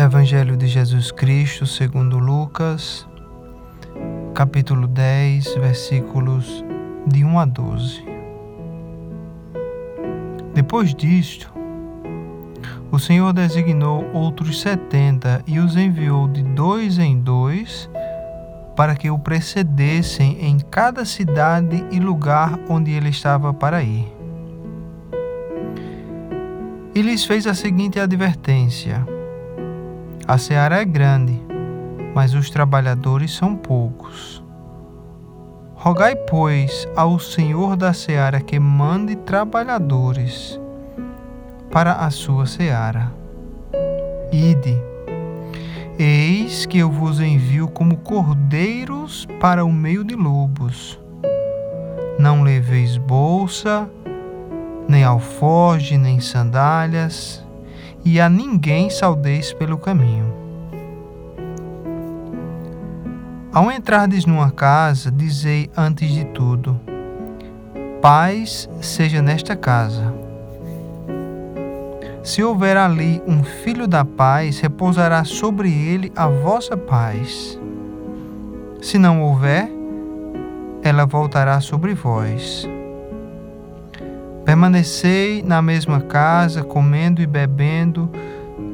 Evangelho de Jesus Cristo, segundo Lucas, capítulo 10, versículos de 1 a 12. Depois disto, o Senhor designou outros setenta e os enviou de dois em dois para que o precedessem em cada cidade e lugar onde ele estava para ir. E lhes fez a seguinte advertência: a seara é grande, mas os trabalhadores são poucos. Rogai, pois, ao Senhor da seara que mande trabalhadores para a sua seara. Ide, eis que eu vos envio como cordeiros para o meio de lobos. Não leveis bolsa, nem alforge, nem sandálias e a ninguém saudeis pelo caminho. Ao entrardes numa casa, dizei antes de tudo: Paz seja nesta casa. Se houver ali um filho da paz, repousará sobre ele a vossa paz. Se não houver, ela voltará sobre vós. Permanecei na mesma casa, comendo e bebendo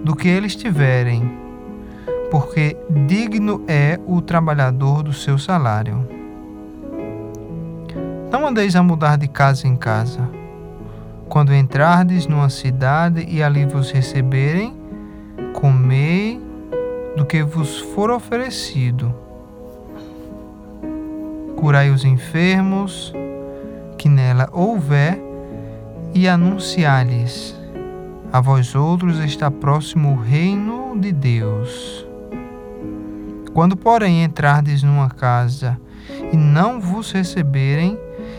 do que eles tiverem, porque digno é o trabalhador do seu salário. Não andeis a mudar de casa em casa. Quando entrardes numa cidade e ali vos receberem, comei do que vos for oferecido. Curai os enfermos que nela houver e anunciar-lhes: A vós outros está próximo o reino de Deus. Quando, porém, entrardes numa casa e não vos receberem,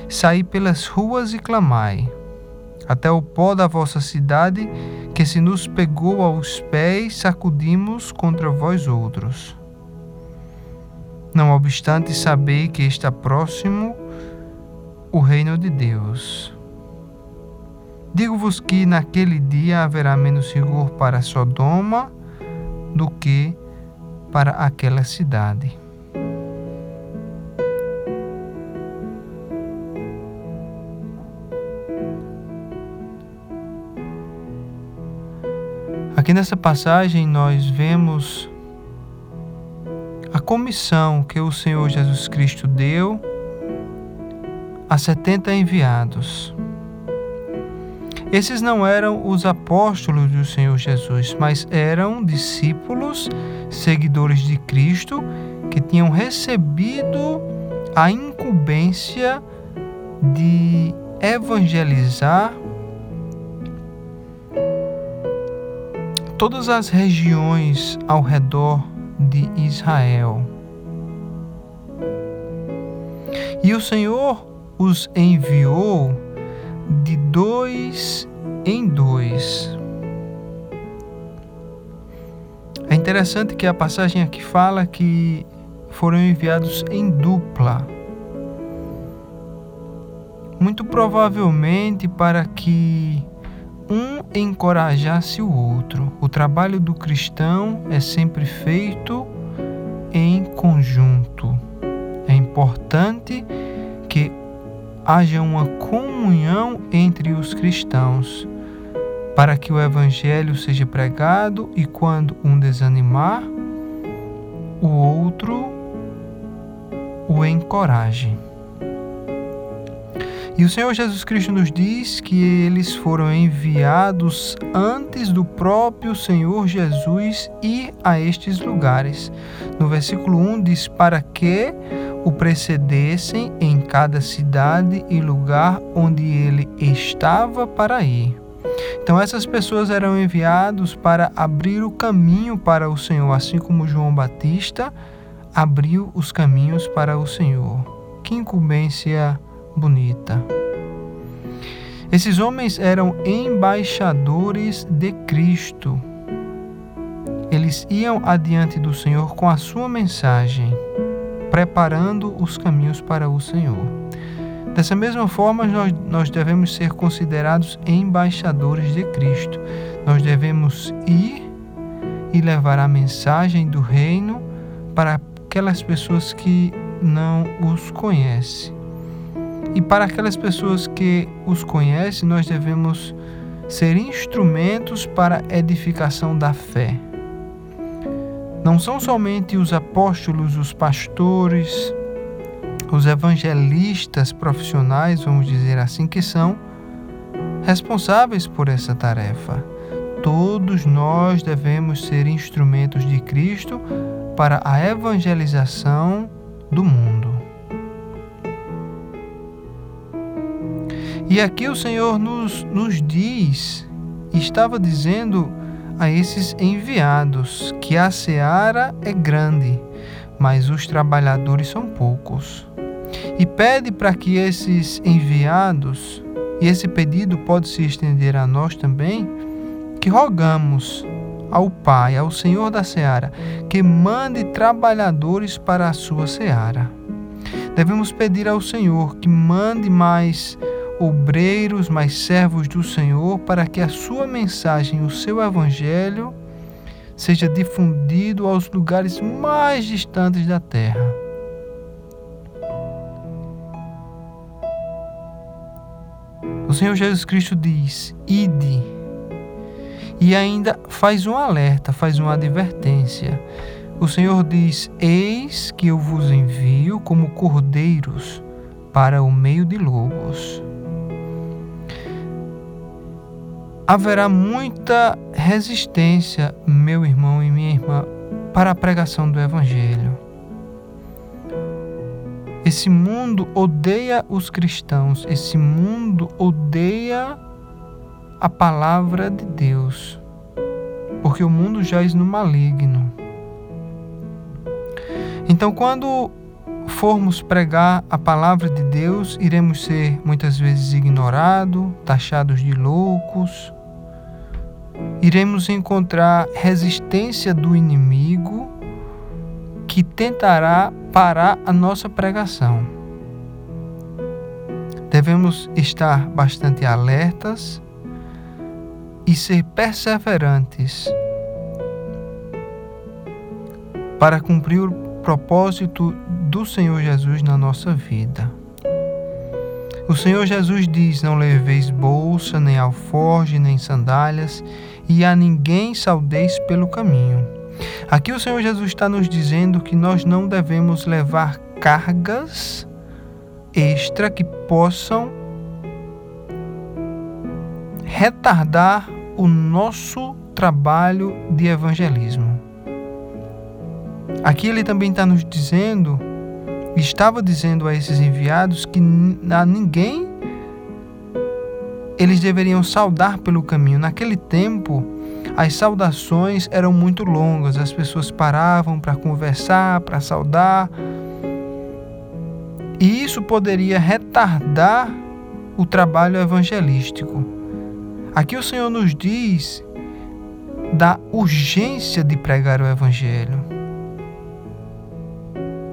saí pelas ruas e clamai, até o pó da vossa cidade, que se nos pegou aos pés, sacudimos contra vós outros. Não obstante, sabei que está próximo o reino de Deus. Digo-vos que naquele dia haverá menos rigor para Sodoma do que para aquela cidade. Aqui nessa passagem nós vemos a comissão que o Senhor Jesus Cristo deu a 70 enviados. Esses não eram os apóstolos do Senhor Jesus, mas eram discípulos, seguidores de Cristo, que tinham recebido a incumbência de evangelizar todas as regiões ao redor de Israel. E o Senhor os enviou de dois em dois. É interessante que a passagem aqui fala que foram enviados em dupla. Muito provavelmente para que um encorajasse o outro. O trabalho do cristão é sempre feito em conjunto. É importante que haja uma comunhão entre os cristãos, para que o Evangelho seja pregado e quando um desanimar, o outro o encoraje. E o Senhor Jesus Cristo nos diz que eles foram enviados antes do próprio Senhor Jesus ir a estes lugares. No versículo 1 diz: Para que o precedessem em cada cidade e lugar onde ele estava para ir. Então essas pessoas eram enviados para abrir o caminho para o Senhor, assim como João Batista abriu os caminhos para o Senhor. Que incumbência bonita. Esses homens eram embaixadores de Cristo. Eles iam adiante do Senhor com a sua mensagem preparando os caminhos para o Senhor. Dessa mesma forma, nós, nós devemos ser considerados embaixadores de Cristo. Nós devemos ir e levar a mensagem do reino para aquelas pessoas que não os conhecem. E para aquelas pessoas que os conhecem, nós devemos ser instrumentos para edificação da fé. Não são somente os apóstolos, os pastores, os evangelistas profissionais, vamos dizer assim, que são responsáveis por essa tarefa. Todos nós devemos ser instrumentos de Cristo para a evangelização do mundo. E aqui o Senhor nos, nos diz, estava dizendo a esses enviados que a seara é grande, mas os trabalhadores são poucos. E pede para que esses enviados, e esse pedido pode se estender a nós também, que rogamos ao Pai, ao Senhor da seara, que mande trabalhadores para a sua seara. Devemos pedir ao Senhor que mande mais obreiros, mais servos do Senhor, para que a sua mensagem, o seu evangelho, seja difundido aos lugares mais distantes da terra. O Senhor Jesus Cristo diz: Ide. E ainda faz um alerta, faz uma advertência. O Senhor diz: Eis que eu vos envio como cordeiros para o meio de lobos haverá muita resistência, meu irmão e minha irmã, para a pregação do Evangelho. Esse mundo odeia os cristãos, esse mundo odeia a palavra de Deus, porque o mundo jaz no maligno. Então, quando formos pregar a palavra de Deus, iremos ser muitas vezes ignorados, taxados de loucos, iremos encontrar resistência do inimigo que tentará parar a nossa pregação. Devemos estar bastante alertas e ser perseverantes para cumprir o propósito do Senhor Jesus na nossa vida. O Senhor Jesus diz: Não leveis bolsa, nem alforge, nem sandálias, e a ninguém saudeis pelo caminho. Aqui o Senhor Jesus está nos dizendo que nós não devemos levar cargas extra que possam retardar o nosso trabalho de evangelismo. Aqui ele também está nos dizendo estava dizendo a esses enviados que a ninguém eles deveriam saudar pelo caminho. Naquele tempo, as saudações eram muito longas, as pessoas paravam para conversar, para saudar. E isso poderia retardar o trabalho evangelístico. Aqui o Senhor nos diz da urgência de pregar o evangelho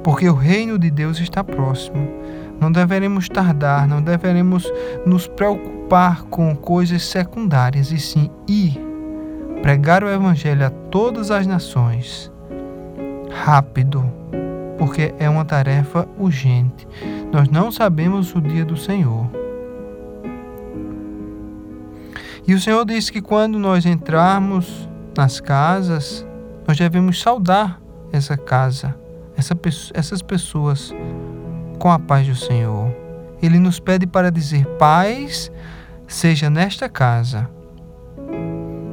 porque o reino de Deus está próximo. Não deveremos tardar, não deveremos nos preocupar com coisas secundárias, e sim ir pregar o Evangelho a todas as nações, rápido, porque é uma tarefa urgente. Nós não sabemos o dia do Senhor. E o Senhor diz que quando nós entrarmos nas casas, nós devemos saudar essa casa essa, essas pessoas com a paz do Senhor. Ele nos pede para dizer: paz seja nesta casa.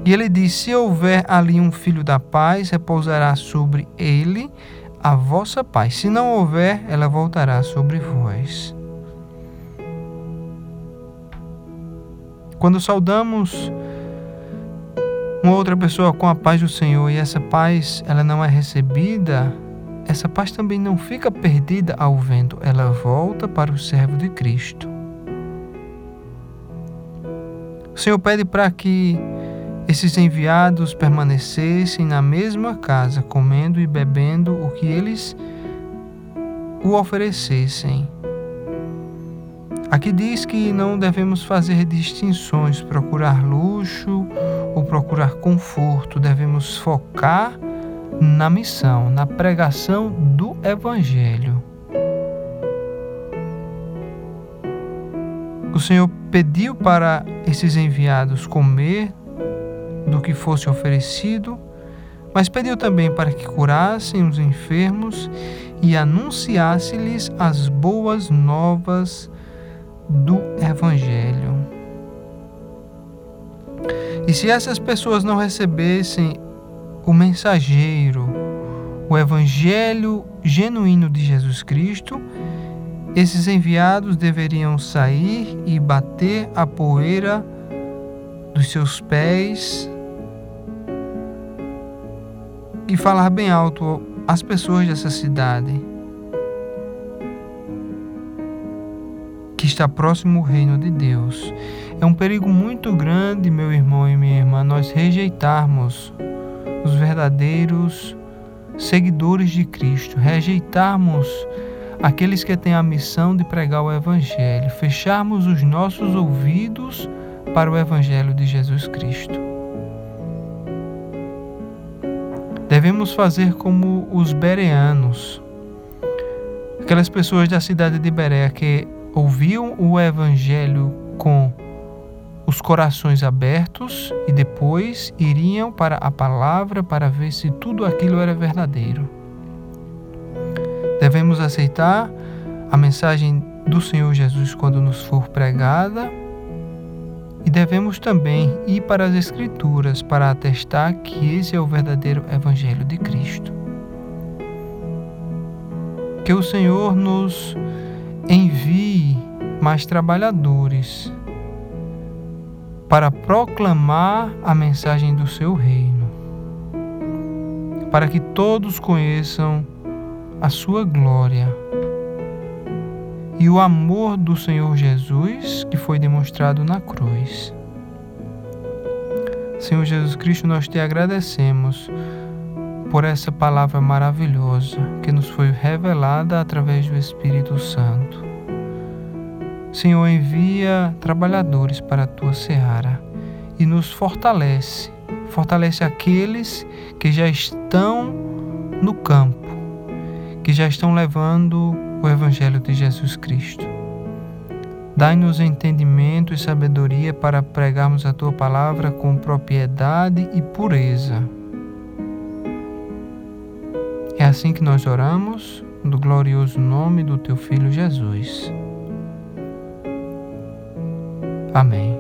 E ele diz: Se houver ali um filho da paz, repousará sobre ele a vossa paz. Se não houver, ela voltará sobre vós. Quando saudamos uma outra pessoa com a paz do Senhor e essa paz ela não é recebida, essa paz também não fica perdida ao vento, ela volta para o servo de Cristo. O Senhor pede para que esses enviados permanecessem na mesma casa, comendo e bebendo o que eles o oferecessem. Aqui diz que não devemos fazer distinções, procurar luxo ou procurar conforto, devemos focar na missão, na pregação do Evangelho. O Senhor pediu para esses enviados comer do que fosse oferecido, mas pediu também para que curassem os enfermos e anunciasse-lhes as boas novas do Evangelho. E se essas pessoas não recebessem o mensageiro, o Evangelho genuíno de Jesus Cristo, esses enviados deveriam sair e bater a poeira dos seus pés e falar bem alto às pessoas dessa cidade que está próximo ao reino de Deus. É um perigo muito grande, meu irmão e minha irmã, nós rejeitarmos os verdadeiros seguidores de Cristo, rejeitarmos aqueles que têm a missão de pregar o Evangelho, fecharmos os nossos ouvidos para o Evangelho de Jesus Cristo. Devemos fazer como os bereanos, aquelas pessoas da cidade de Berea que ouviam o Evangelho com os corações abertos e depois iriam para a palavra para ver se tudo aquilo era verdadeiro. Devemos aceitar a mensagem do Senhor Jesus quando nos for pregada e devemos também ir para as Escrituras para atestar que esse é o verdadeiro Evangelho de Cristo. Que o Senhor nos envie mais trabalhadores para proclamar a mensagem do seu reino, para que todos conheçam a sua glória e o amor do Senhor Jesus que foi demonstrado na cruz. Senhor Jesus Cristo, nós te agradecemos por essa palavra maravilhosa que nos foi revelada através do Espírito Santo. Senhor, envia trabalhadores para a tua seara e nos fortalece. Fortalece aqueles que já estão no campo, que já estão levando o Evangelho de Jesus Cristo. Dai-nos entendimento e sabedoria para pregarmos a tua palavra com propriedade e pureza. É assim que nós oramos, no glorioso nome do teu Filho Jesus. Amém.